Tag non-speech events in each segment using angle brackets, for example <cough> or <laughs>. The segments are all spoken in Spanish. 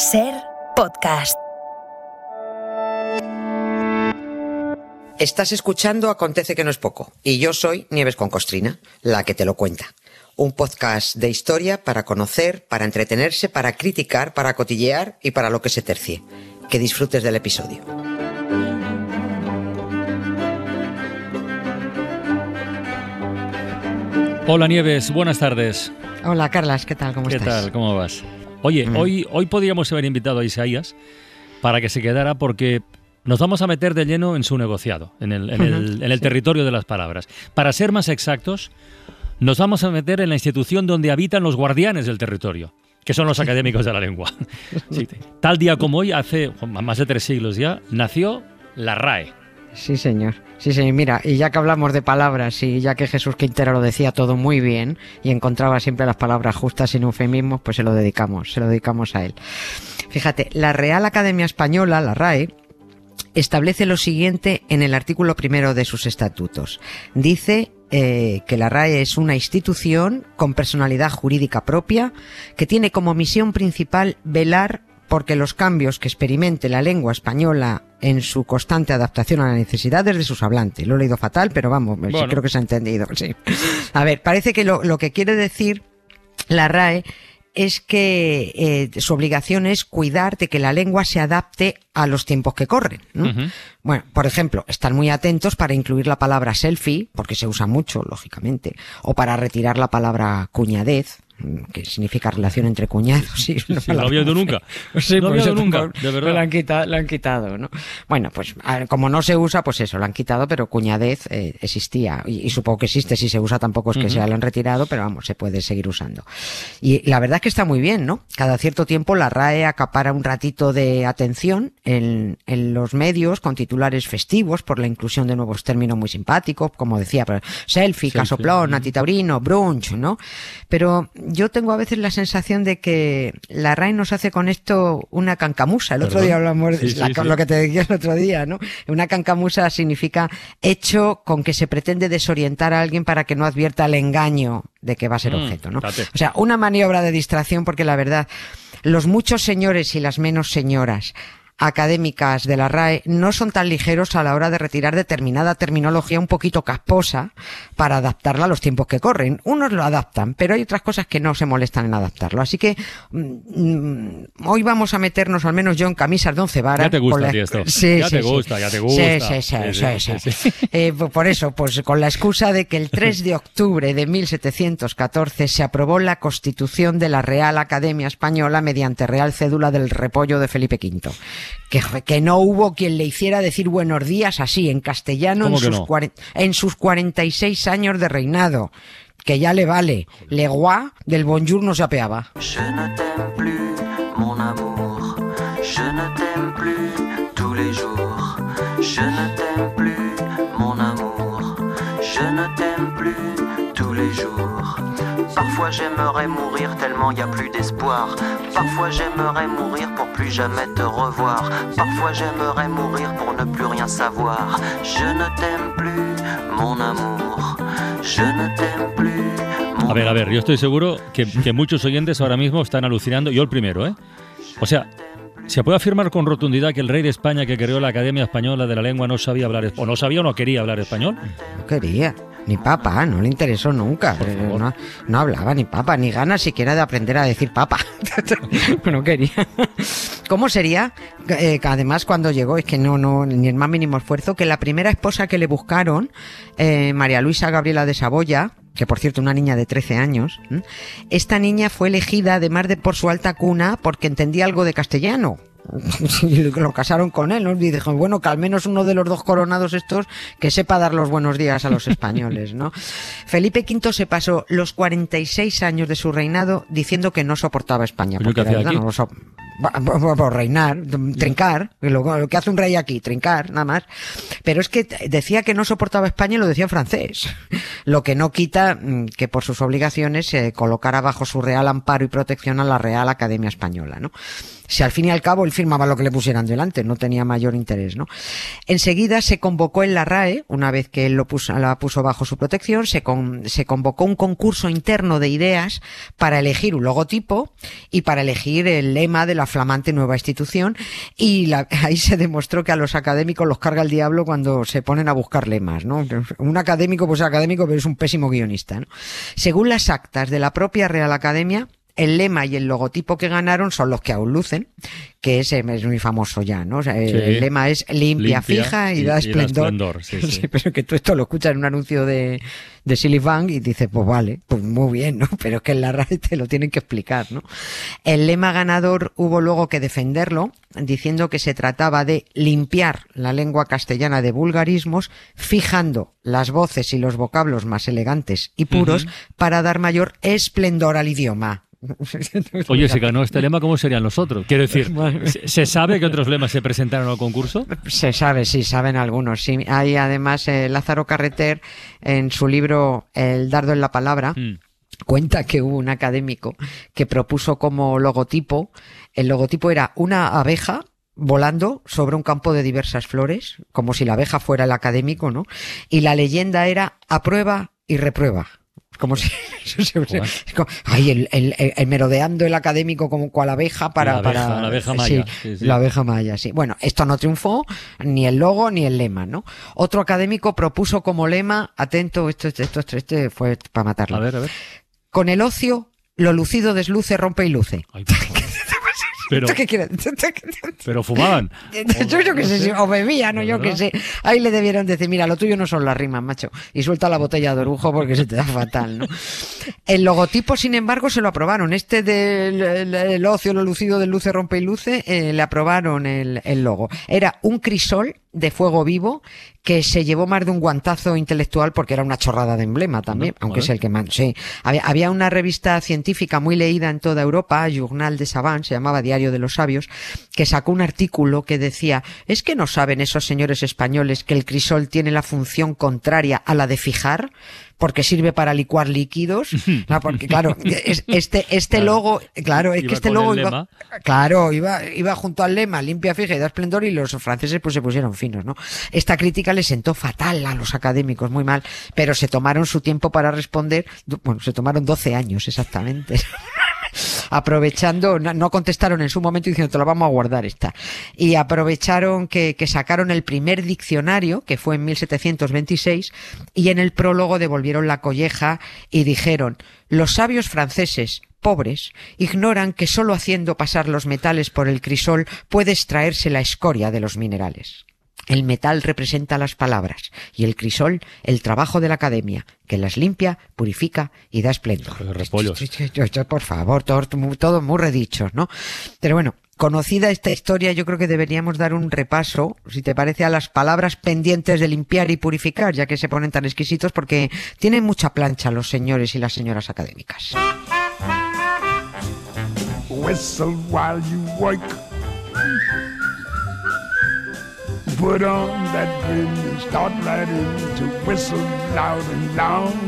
Ser podcast. Estás escuchando Acontece que no es poco y yo soy Nieves con Costrina, la que te lo cuenta. Un podcast de historia para conocer, para entretenerse, para criticar, para cotillear y para lo que se tercie. Que disfrutes del episodio. Hola Nieves, buenas tardes. Hola Carlas, ¿qué tal? ¿Cómo ¿Qué estás? tal? ¿Cómo vas? Oye, Mm. hoy, hoy podríamos haber invitado a Isaías para que se quedara porque nos vamos a meter de lleno en su negociado, en el, en el- en el territorio de las palabras. Para ser más exactos, nos vamos a meter en la institución donde habitan los guardianes del territorio, que son los <laughs> académicos de la lengua. Sí, tal día como hoy, hace más de tres siglos ya, nació la RAE. Sí, señor. Sí, señor. Mira, y ya que hablamos de palabras y ya que Jesús Quintero lo decía todo muy bien y encontraba siempre las palabras justas sin eufemismos, pues se lo dedicamos, se lo dedicamos a él. Fíjate, la Real Academia Española, la RAE, establece lo siguiente en el artículo primero de sus estatutos. Dice eh, que la RAE es una institución con personalidad jurídica propia que tiene como misión principal velar porque los cambios que experimente la lengua española en su constante adaptación a las necesidades de sus hablantes. Lo he leído fatal, pero vamos, sí creo que se ha entendido. Sí. A ver, parece que lo, lo que quiere decir la RAE es que eh, su obligación es cuidar de que la lengua se adapte a los tiempos que corren. Bueno, por ejemplo, estar muy atentos para incluir la palabra selfie, porque se usa mucho, lógicamente, o para retirar la palabra cuñadez, que significa relación entre cuñados. Sí, Sí, no lo había oído nunca. Sí, No había oído nunca, de verdad. Lo han quitado, lo han quitado, ¿no? Bueno, pues como no se usa, pues eso, lo han quitado, pero cuñadez eh, existía. Y, y supongo que existe, si se usa tampoco es que se lo han retirado, pero vamos, se puede seguir usando. Y la verdad es que está muy bien, ¿no? Cada cierto tiempo la RAE acapara un ratito de atención en, en los medios con titulares festivos por la inclusión de nuevos términos muy simpáticos, como decía, pero selfie, casoplón, antitaurino, brunch, ¿no? Pero yo tengo a veces la sensación de que la RAE nos hace con esto una cancamusa. El otro día hablamos Sí, de la- sí, con sí. lo que te decía el otro día, ¿no? Una cancamusa significa hecho con que se pretende desorientar a alguien para que no advierta el engaño de que va a ser Mm, objeto, ¿no? O sea, una maniobra de distracción porque la verdad, los muchos señores y las menos señoras académicas de la RAE no son tan ligeros a la hora de retirar determinada terminología un poquito casposa para adaptarla a los tiempos que corren. Unos lo adaptan, pero hay otras cosas que no se molestan en adaptarlo. Así que mm, hoy vamos a meternos, al menos yo, en camisas de once varas. Ya te gusta la- esto. Sí, Ya sí, te sí. gusta, ya te gusta. Sí, sí, sí, Sí. <laughs> Eh, p- por eso, pues con la excusa de que el 3 de octubre de 1714 se aprobó la Constitución de la Real Academia Española mediante Real Cédula del Repollo de Felipe V. Que, que no hubo quien le hiciera decir buenos días así, en castellano, en ¿Cómo que sus, no? en sus 46 años de reinado. Que ya le vale. Legua del bonjour no se apeaba. Je ne t'aime plus, mon amour. Je ne t'aime plus tous les jours. Je ne t'aime plus, mon amour. Je ne t'aime plus tous les jours. Parfois j'aimerais mourir tellement y a plus d'espoir. Parfois j'aimerais mourir pour plus jamais te revoir. Parfois j'aimerais mourir pour ne plus rien savoir. Je ne t'aime plus, mon amour. Je ne t'aime plus. Mon A ver, a ver, yo estoy seguro que, que muchos oyentes ahora mismo están alucinando, yo el primero, ¿eh? O sea, ¿se puede afirmar con rotundidad que el rey de España que creó la Academia Española de la Lengua no sabía hablar, o no sabía o no quería hablar español? No quería. Ni papa, no le interesó nunca. Favor. No, no hablaba ni papa, ni ganas siquiera de aprender a decir papa. <laughs> no quería. ¿Cómo sería, eh, que además cuando llegó, es que no, no, ni el más mínimo esfuerzo, que la primera esposa que le buscaron, eh, María Luisa Gabriela de Saboya, que por cierto una niña de 13 años, esta niña fue elegida además de por su alta cuna porque entendía algo de castellano. <laughs> Y lo casaron con él, ¿no? Y dijo, bueno, que al menos uno de los dos coronados estos que sepa dar los buenos días a los españoles, ¿no? <laughs> Felipe V se pasó los 46 años de su reinado diciendo que no soportaba España. ¿Pero Porque verdad aquí? no lo so- va- reinar, trincar, lo, lo que hace un rey aquí, trincar, nada más. Pero es que decía que no soportaba España y lo decía en francés. Lo que no quita mm, que por sus obligaciones se colocara bajo su real amparo y protección a la Real Academia Española, ¿no? Si al fin y al cabo él firmaba lo que le pusieran delante, no tenía mayor interés, ¿no? Enseguida se convocó en la RAE, una vez que él lo puso, la puso bajo su protección, se, con- se convocó un concurso interno de ideas para elegir un logotipo y para elegir el lema de la flamante nueva institución y <laughs> ahí se demostró que a los académicos los carga el diablo cuando se ponen a buscar lemas, ¿no? Un académico pues es académico pero es un pésimo guionista, ¿no? Según las actas de la propia Real Academia, el lema y el logotipo que ganaron son los que aún lucen, que ese es muy famoso ya, ¿no? O sea, el- Sí. el lema es limpia, Limpia fija y, y- da y da esplendor. <laughs> sí, sí. pero que tú esto lo escuchas en un anuncio de, de y dices, pues vale, pues muy bien, ¿no? <laughs> Pero es que en la RAE te lo tienen que explicar, ¿no? El lema ganador hubo luego que defenderlo, diciendo que se trataba de limpiar la lengua castellana de vulgarismos, fijando las voces y los vocablos más elegantes y puros para dar mayor esplendor al idioma. Oye, <laughs> si ganó este lema, ¿cómo serían los otros? Quiero decir, <laughs> ¿se- ¿se sabe que otros lemas se presentaron al concurso? Se sabe, sí, saben algunos. Sí. Hay además eh, Lázaro Carreter en su libro El dardo en la palabra. Mm. Cuenta que hubo un académico que propuso como logotipo, el logotipo era una abeja volando sobre un campo de diversas flores, como si la abeja fuera el académico, ¿no? Y la leyenda era aprueba y reprueba. Como si <laughs> ay, el, el- el- merodeando el académico como cual abeja para La abeja- para la abeja sí, maya, sí, sí. la abeja maya, sí. Bueno, esto no triunfó, ni el logo ni el lema, ¿no? Otro académico propuso como lema, atento, esto, esto, esto, este fue para matarlo. A ver, a ver. Con el ocio, lo lucido desluce, rompe y luce. Ay, por favor. Pero, <laughs> <laughs> pero fumaban. <laughs> Yo, yo qué sé, si- o bebían, o ¿De yo qué verdad? sé. Ahí le debieron decir, mira, lo tuyo no son las rimas, macho. Y suelta la botella de orujo porque se te da fatal, ¿no? El logotipo, sin embargo, se lo aprobaron. Este del el- el ocio, lo lucido del luce, rompe y luce, eh, le aprobaron el, el logo. Era un crisol de fuego vivo que se llevó más de un guantazo intelectual porque era una chorrada de emblema también, aunque es el que más, sí. Había, había una revista científica muy leída en toda Europa, Journal de Savant, se llamaba Diario de los Sabios, que sacó un artículo que decía, es que no saben esos señores españoles que el crisol tiene la función contraria a la de fijar, porque sirve para licuar líquidos, <laughs> No, porque claro, es- este, este Claro. logo, claro, es Iba que este logo iba, lema. Claro, iba, iba junto al lema, limpia, fija y da esplendor, y los franceses pues se pusieron finos, ¿no? Esta crítica les sentó fatal a los académicos, muy mal, pero se tomaron su tiempo para responder, bueno, se tomaron 12 años exactamente. <laughs> aprovechando, no, contestaron en su momento diciendo te la vamos a guardar esta. Y aprovecharon que, que sacaron el primer diccionario, que fue en 1726, y en el prólogo devolvieron la colleja y dijeron, los sabios franceses, pobres, ignoran que sólo haciendo pasar los metales por el crisol puede extraerse la escoria de los minerales. El metal representa las palabras y el crisol el trabajo de la academia, que las limpia, purifica y da esplendor. Por favor, todo, todo muy redichos, ¿no? Pero bueno, conocida esta historia, yo creo que deberíamos dar un repaso, si te parece, a las palabras pendientes de limpiar y purificar, ya que se ponen tan exquisitos, porque tienen mucha plancha los señores y las señoras académicas. Whistle while you work.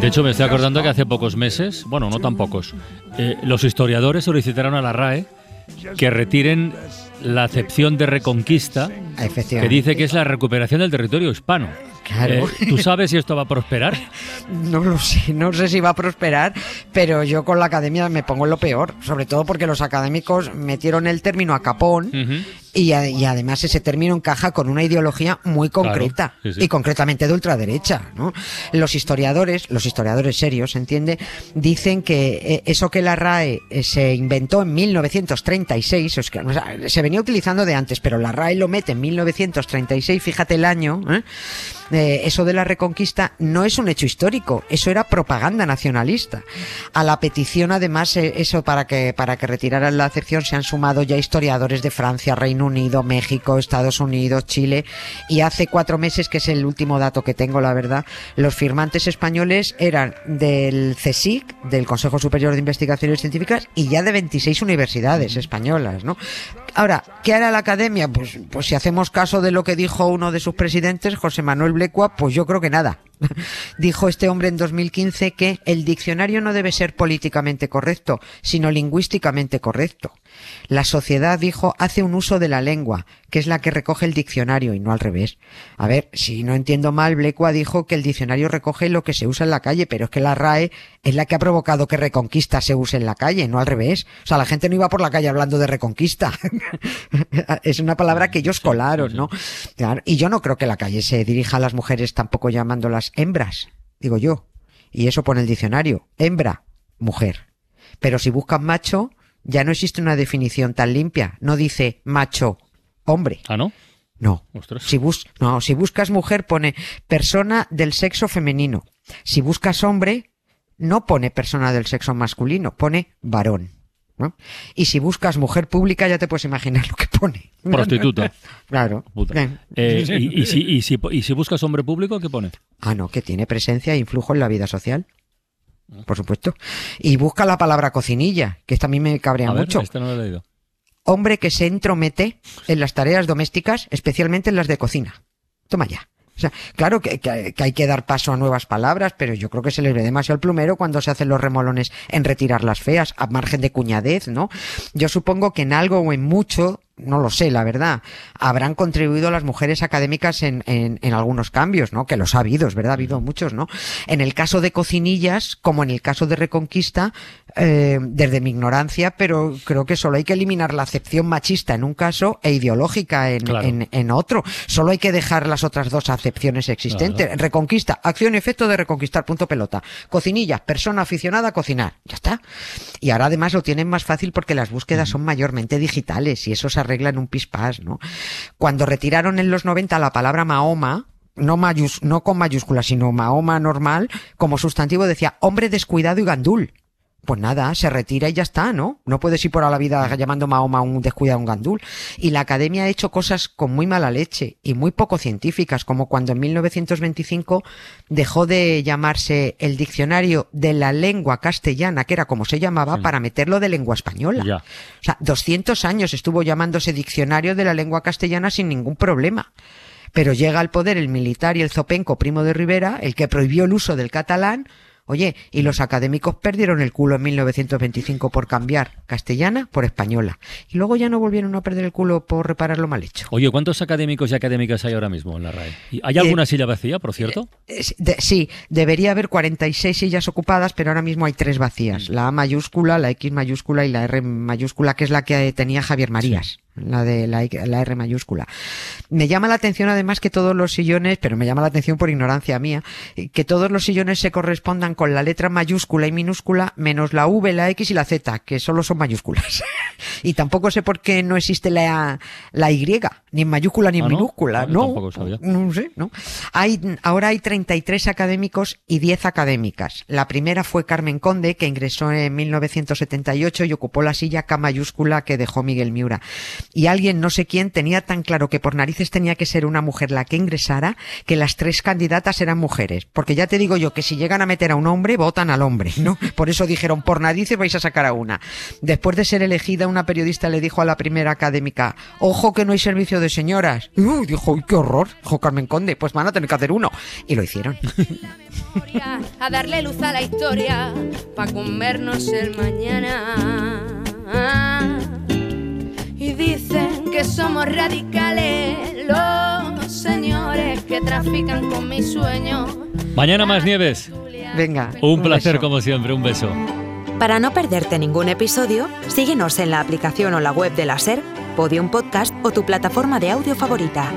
De hecho, me estoy acordando que hace pocos meses, bueno, no tan pocos, eh, los historiadores solicitaron a la RAE que retiren la acepción de reconquista que Efectivamente. dice que es la recuperación del territorio hispano. Claro. Eh, ¿Tú sabes si esto va a prosperar? <laughs> No lo sé, no sé si va a prosperar, pero yo con la academia me pongo en lo peor, sobre todo porque los académicos metieron el término a capón. Y, a- y además ese término encaja con una ideología muy concreta sí, sí. y concretamente de ultraderecha. ¿no? Los historiadores, los historiadores serios, ¿se entiende? Dicen que eh, eso que la RAE eh, se inventó en 1936, es que, o sea, se venía utilizando de antes, pero la RAE lo mete en 1936, fíjate el año, ¿eh? Eh, eso de la reconquista no es un hecho histórico, eso era propaganda nacionalista. A la petición, además, eso para que, para que retiraran la acepción se han sumado ya historiadores de Francia, Reino Unido, México, Estados Unidos, Chile, y hace cuatro meses, que es el último dato que tengo, la verdad, los firmantes españoles eran del CSIC, del Consejo Superior de Investigaciones Científicas, y ya de 26 universidades españolas, ¿no? Ahora, ¿qué hará la academia? Pues, pues si hacemos caso de lo que dijo uno de sus presidentes, José Manuel Blecua, pues yo creo que nada. <laughs> Dijo este hombre en 2015 que el diccionario no debe ser políticamente correcto, sino lingüísticamente correcto. La sociedad, dijo, hace un uso de la lengua, que es la que recoge el diccionario y no al revés. A ver, si no entiendo mal, Blecua dijo que el diccionario recoge lo que se usa en la calle, pero es que la RAE es la que ha provocado que Reconquista se use en la calle, no al revés. O sea, la gente no iba por la calle hablando de Reconquista. <laughs> es una palabra que ellos colaron, ¿no? Claro, y yo no creo que la calle se dirija a las mujeres tampoco llamándolas hembras, digo yo. Y eso pone el diccionario. Hembra, mujer. Pero si buscan macho, ya no existe una definición tan limpia. No dice macho, hombre. ¿Ah, no? No. Ostras. Si, bus no, si buscas mujer pone persona del sexo femenino. Si buscas hombre, no pone persona del sexo masculino, pone varón. ¿no? Y si buscas mujer pública, ya te puedes imaginar lo que pone. <laughs> Prostituta. Claro. Eh, y, y si, y, si, y si buscas hombre público, ¿qué pone? Ah, no, que tiene presencia e influjo en la vida social. Por supuesto. Y busca la palabra cocinilla, que esta a mí me cabrea A ver, mucho. este no lo he leído. Hombre que se entromete en las tareas domésticas, especialmente en las de cocina. Toma ya. O sea, claro que, que- que hay que dar paso a nuevas palabras, pero yo creo que se les ve demasiado el plumero cuando se hacen los remolones en retirar las feas, a margen de cuñadez, ¿no? Yo supongo que en algo o en mucho, no lo sé, la verdad, habrán contribuido las mujeres académicas en, en, en algunos cambios, ¿no? Que los ha habido, es verdad, ha habido muchos, ¿no? En el caso de cocinillas, como en el caso de Reconquista, eh, desde mi ignorancia, pero creo que solo hay que eliminar la acepción machista en un caso e ideológica en, Claro. en, en otro. Solo hay que dejar las otras dos acepciones existentes. Reconquista, acción y efecto de reconquistar, punto pelota. Cocinillas, persona aficionada a cocinar. Ya está. Y ahora además lo tienen más fácil porque las búsquedas son mayormente digitales y eso se arregla en un pispás, ¿no? Cuando retiraron en los 90 la palabra Mahoma, no, mayús, no con mayúsculas, sino Mahoma normal, como sustantivo decía hombre descuidado y gandul. Pues nada, se retira y ya está, ¿no? No puedes ir por a la vida llamando Mahoma a un descuidado un gandul. Y la academia ha hecho cosas con muy mala leche y muy poco científicas, como cuando en 1925 dejó de llamarse el diccionario de la lengua castellana, que era como se llamaba, Sí. para meterlo de lengua española. Ya. O sea, 200 años estuvo llamándose diccionario de la lengua castellana sin ningún problema. Pero llega al poder el militar y el zopenco primo de Rivera, el que prohibió el uso del catalán. Oye, y los académicos perdieron el culo en 1925 por cambiar castellana por española. Y luego ya no volvieron a perder el culo por reparar lo mal hecho. Oye, ¿cuántos académicos y académicas hay ahora mismo en la RAE? ¿Y ¿Hay Eh, alguna silla vacía, por cierto? Es- de- sí, debería haber 46 sillas ocupadas, pero ahora mismo hay tres vacías. La A mayúscula, la X mayúscula y la R mayúscula, que es la que tenía Javier Marías. La de la, R mayúscula. Me llama la atención además que todos los sillones, pero me llama la atención por ignorancia mía, eh, que todos los sillones se correspondan con la letra mayúscula y minúscula menos la V, la X y la Z, que solo son mayúsculas. <laughs> y tampoco sé por qué no existe la, la Y, ni en mayúscula ni en Ah, ¿no? minúscula. Ah, no, tampoco sabía. no sé, ¿no? Hay, ahora hay 33 académicos y 10 académicas. La primera fue Carmen Conde, que ingresó en 1978 y ocupó la silla K mayúscula que dejó Miguel Miura. Y alguien, no sé quién, tenía tan claro que por narices tenía que ser una mujer la que ingresara, que las tres candidatas eran mujeres. Porque ya te digo yo que si llegan a meter a un hombre, votan al hombre, ¿no? <laughs> Por eso dijeron, por narices vais a sacar a una. Después de ser elegida, una periodista le dijo a la primera académica, ojo que no hay servicio de señoras. Uy, dijo, uy, qué horror, dijo Carmen Conde, pues van a tener que hacer uno. Y lo hicieron. <laughs> a darle luz a la historia, comernos el mañana. Y dicen que somos radicales los señores que trafican con mis sueños. Mañana más nieves. Venga. Un placer beso. como siempre, un beso. Para no perderte ningún episodio, síguenos en la aplicación o la web de la SER, Podium Podcast o tu plataforma de audio favorita.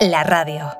La radio.